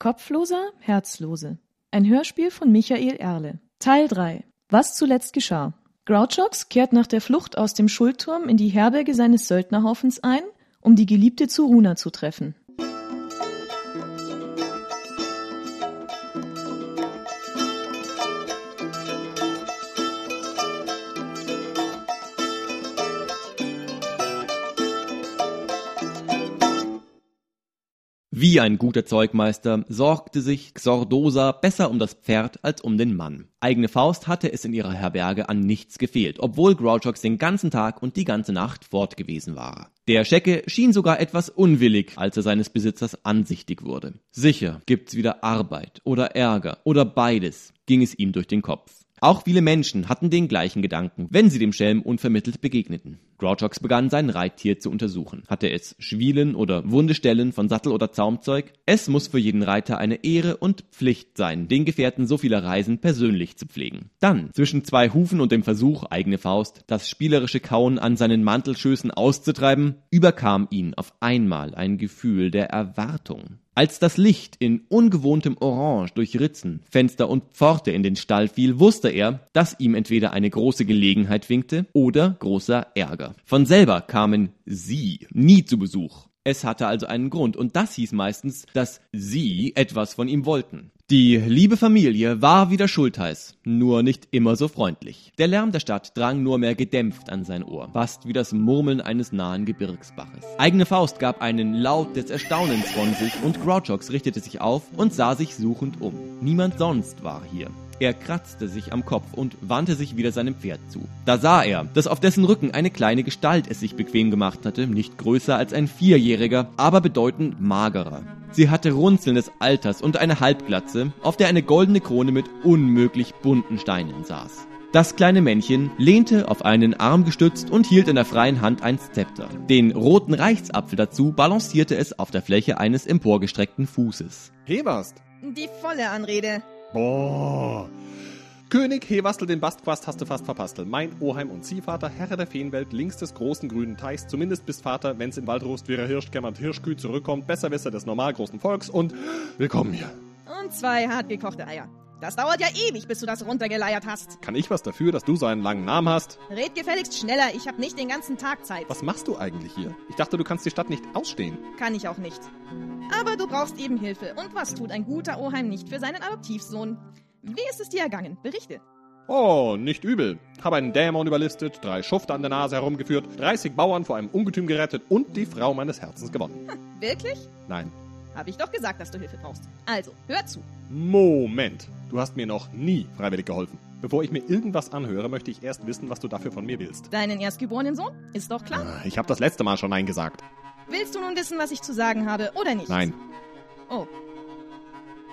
Kopfloser, Herzlose. Ein Hörspiel von Michael Erle. Teil 3. Was zuletzt geschah. Grouchox kehrt nach der Flucht aus dem Schuldturm in die Herberge seines Söldnerhaufens ein, um die Geliebte Zuruna zu treffen. Wie ein guter Zeugmeister sorgte sich Xordosa besser um das Pferd als um den Mann. Eigene Faust hatte es in ihrer Herberge an nichts gefehlt, obwohl Grouchox den ganzen Tag und die ganze Nacht fort gewesen war. Der Schecke schien sogar etwas unwillig, als er seines Besitzers ansichtig wurde. Sicher gibt's wieder Arbeit oder Ärger oder beides, ging es ihm durch den Kopf. Auch viele Menschen hatten den gleichen Gedanken, wenn sie dem Schelm unvermittelt begegneten. Grouchox begann sein Reittier zu untersuchen. Hatte es Schwielen oder wunde Stellen von Sattel oder Zaumzeug? Es muss für jeden Reiter eine Ehre und Pflicht sein, den Gefährten so vieler Reisen persönlich zu pflegen. Dann, zwischen zwei Hufen und dem Versuch, eigene Faust, das spielerische Kauen an seinen Mantelschößen auszutreiben, überkam ihn auf einmal ein Gefühl der Erwartung. Als das Licht in ungewohntem Orange durch Ritzen, Fenster und Pforte in den Stall fiel, wusste er, dass ihm entweder eine große Gelegenheit winkte oder großer Ärger. Von selber kamen sie nie zu Besuch. Es hatte also einen Grund, und das hieß meistens, dass sie etwas von ihm wollten. Die liebe Familie war wieder schultheiß, nur nicht immer so freundlich. Der Lärm der Stadt drang nur mehr gedämpft an sein Ohr, fast wie das Murmeln eines nahen Gebirgsbaches. Eigene Faust gab einen Laut des Erstaunens von sich und Grouchox richtete sich auf und sah sich suchend um. Niemand sonst war hier. Er kratzte sich am Kopf und wandte sich wieder seinem Pferd zu. Da sah er, dass auf dessen Rücken eine kleine Gestalt es sich bequem gemacht hatte, nicht größer als ein Vierjähriger, aber bedeutend magerer. Sie hatte Runzeln des Alters und eine Halbglatze, auf der eine goldene Krone mit unmöglich bunten Steinen saß. Das kleine Männchen lehnte auf einen Arm gestützt und hielt in der freien Hand ein Zepter. Den roten Reichsapfel dazu balancierte es auf der Fläche eines emporgestreckten Fußes. Hewast! Die volle Anrede. Boah! König Hewastel den Bastquast hast du fast verpastelt. Mein Oheim und Ziehvater, Herr der Feenwelt, links des großen grünen Teichs, zumindest bis Vater, wenn's in Waldrost wieder Hirsch, kämmert Hirschküh zurückkommt, Besserwisser des normal großen Volks und willkommen hier. Und zwei hart gekochte Eier. Das dauert ja ewig, bis du das runtergeleiert hast. Kann ich was dafür, dass du so einen langen Namen hast? Red gefälligst schneller, ich hab nicht den ganzen Tag Zeit. Was machst du eigentlich hier? Ich dachte, du kannst die Stadt nicht ausstehen. Kann ich auch nicht. Aber du brauchst eben Hilfe. Und was tut ein guter Oheim nicht für seinen Adoptivsohn? Wie ist es dir ergangen? Berichte. Oh, nicht übel. Habe einen Dämon überlistet, drei Schufte an der Nase herumgeführt, 30 Bauern vor einem Ungetüm gerettet und die Frau meines Herzens gewonnen. Wirklich? Nein. Hab ich doch gesagt, dass du Hilfe brauchst. Also, hör zu. Moment. Du hast mir noch nie freiwillig geholfen. Bevor ich mir irgendwas anhöre, möchte ich erst wissen, was du dafür von mir willst. Deinen erstgeborenen Sohn? Ist doch klar. Ah, Ich habe das letzte Mal schon Nein gesagt. Willst du nun wissen, was ich zu sagen habe oder nicht? Nein. Oh.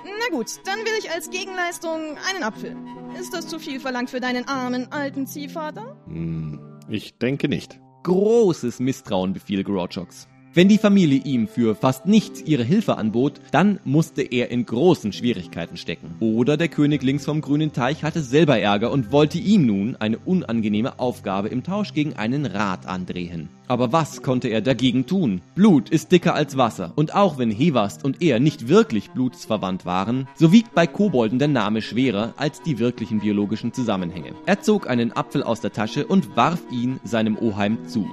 Na gut, dann will ich als Gegenleistung einen Apfel. Ist das zu viel verlangt für deinen armen alten Ziehvater? Hm, ich denke nicht. Großes Misstrauen befiel Grouchox. Wenn die Familie ihm für fast nichts ihre Hilfe anbot, dann musste er in großen Schwierigkeiten stecken. Oder der König links vom grünen Teich hatte selber Ärger und wollte ihm nun eine unangenehme Aufgabe im Tausch gegen einen Rat andrehen. Aber was konnte er dagegen tun? Blut ist dicker als Wasser, und auch wenn Hevast und er nicht wirklich blutsverwandt waren, so wiegt bei Kobolden der Name schwerer als die wirklichen biologischen Zusammenhänge. Er zog einen Apfel aus der Tasche und warf ihn seinem Oheim zu.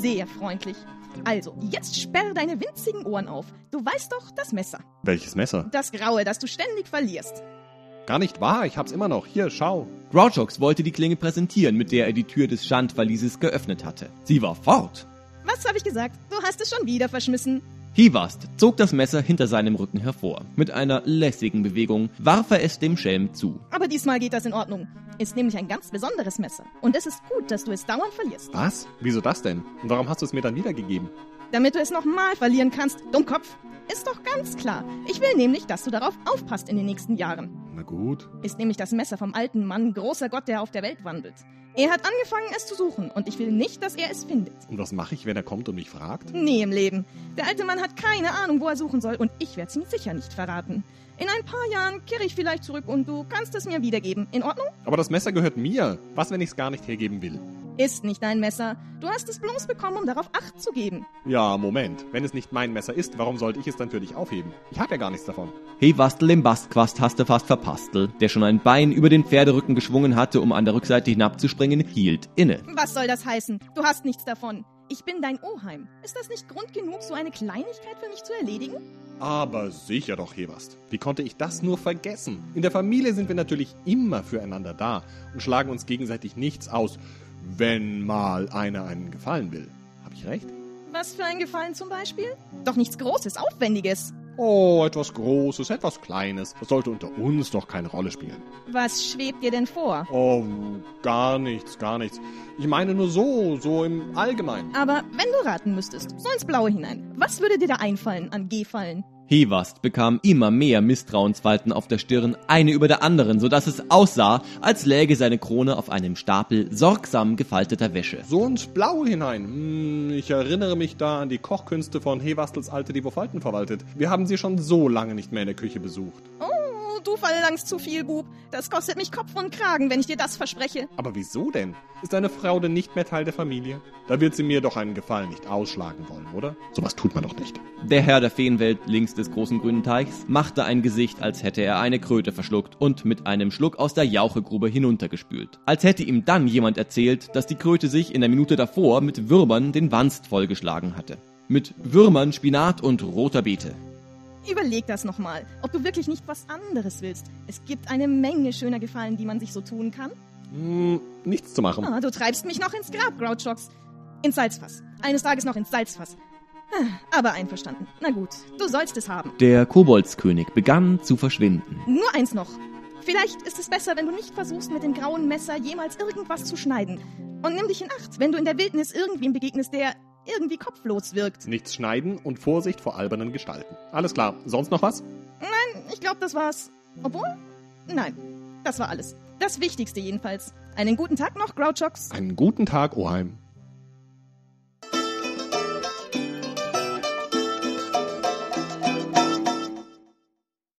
Sehr freundlich. Also, jetzt sperr deine winzigen Ohren auf. Du weißt doch, das Messer. Welches Messer? Das graue, das du ständig verlierst. Gar nicht wahr, ich hab's immer noch. Hier, schau. Grouchox wollte die Klinge präsentieren, mit der er die Tür des Schandverlieses geöffnet hatte. Sie war fort. Was habe ich gesagt? Du hast es schon wieder verschmissen. Hivast zog das Messer hinter seinem Rücken hervor. Mit einer lässigen Bewegung warf er es dem Schelm zu. Aber diesmal geht das in Ordnung. Ist nämlich ein ganz besonderes Messer. Und es ist gut, dass du es dauernd verlierst. Was? Wieso das denn? Und warum hast du es mir dann wiedergegeben? Damit du es nochmal verlieren kannst, Dummkopf. Ist doch ganz klar. Ich will nämlich, dass du darauf aufpasst in den nächsten Jahren. Na gut. Ist nämlich das Messer vom alten Mann, großer Gott, der auf der Welt wandelt. Er hat angefangen, es zu suchen, und ich will nicht, dass er es findet. Und was mache ich, wenn er kommt und mich fragt? Nie im Leben. Der alte Mann hat keine Ahnung, wo er suchen soll, und ich werde es ihm sicher nicht verraten. In ein paar Jahren kehre ich vielleicht zurück und du kannst es mir wiedergeben. In Ordnung? Aber das Messer gehört mir. Was, wenn ich es gar nicht hergeben will? Ist nicht dein Messer. Du hast es bloß bekommen, um darauf Acht zu geben. Ja, Moment. Wenn es nicht mein Messer ist, warum sollte ich es dann für dich aufheben? Ich habe ja gar nichts davon. Hewastel den Bastquast hast du fast verpastel, der schon ein Bein über den Pferderücken geschwungen hatte, um an der Rückseite hinabzuspringen, hielt inne. Was soll das heißen? Du hast nichts davon. Ich bin dein Oheim. Ist das nicht Grund genug, so eine Kleinigkeit für mich zu erledigen? Aber sicher doch, Hewast. Wie konnte ich das nur vergessen? In der Familie sind wir natürlich immer füreinander da und schlagen uns gegenseitig nichts aus, wenn mal einer einen gefallen will. Hab ich recht? Was für ein Gefallen zum Beispiel? Doch nichts Großes, Aufwendiges. Oh, etwas Großes, etwas Kleines. Das sollte unter uns doch keine Rolle spielen. Was schwebt dir denn vor? Oh, gar nichts, gar nichts. Ich meine nur so, so im Allgemeinen. Aber wenn du raten müsstest, so ins Blaue hinein, was würde dir da einfallen an Gefallen? Hewast bekam immer mehr Misstrauensfalten auf der Stirn, eine über der anderen, so dass es aussah, als läge seine Krone auf einem Stapel sorgsam gefalteter Wäsche. So ins Blaue hinein. Hm, ich erinnere mich da an die Kochkünste von Hewastels Alte, die wo Falten verwaltet. Wir haben sie schon so lange nicht mehr in der Küche besucht. Oh, du verlangst zu viel, Bub. Das kostet mich Kopf und Kragen, wenn ich dir das verspreche. Aber wieso denn? Ist deine Frau denn nicht mehr Teil der Familie? Da wird sie mir doch einen Gefallen nicht ausschlagen wollen, oder? Sowas tut man doch nicht. Der Herr der Feenwelt links des großen grünen Teichs machte ein Gesicht, als hätte er eine Kröte verschluckt und mit einem Schluck aus der Jauchegrube hinuntergespült. Als hätte ihm dann jemand erzählt, dass die Kröte sich in der Minute davor mit Würmern den Wanst vollgeschlagen hatte. Mit Würmern, Spinat und roter Beete. Überleg das nochmal, ob du wirklich nicht was anderes willst. Es gibt eine Menge schöner Gefallen, die man sich so tun kann. Hm, nichts zu machen. Ah, du treibst mich noch ins Grab, Grouchox. Ins Salzfass. Eines Tages noch ins Salzfass. Ah, Aber einverstanden. Na gut, du sollst es haben. Der Koboldskönig begann zu verschwinden. Nur eins noch. Vielleicht ist es besser, wenn du nicht versuchst, mit dem grauen Messer jemals irgendwas zu schneiden. Und nimm dich in Acht, wenn du in der Wildnis irgendwem begegnest, der irgendwie kopflos wirkt. Nichts schneiden und Vorsicht vor albernen Gestalten. Alles klar. Sonst noch was? Nein, ich glaube, das war's. Obwohl? Nein, das war alles. Das Wichtigste jedenfalls. Einen guten Tag noch, Grouchox. Einen guten Tag, Oheim.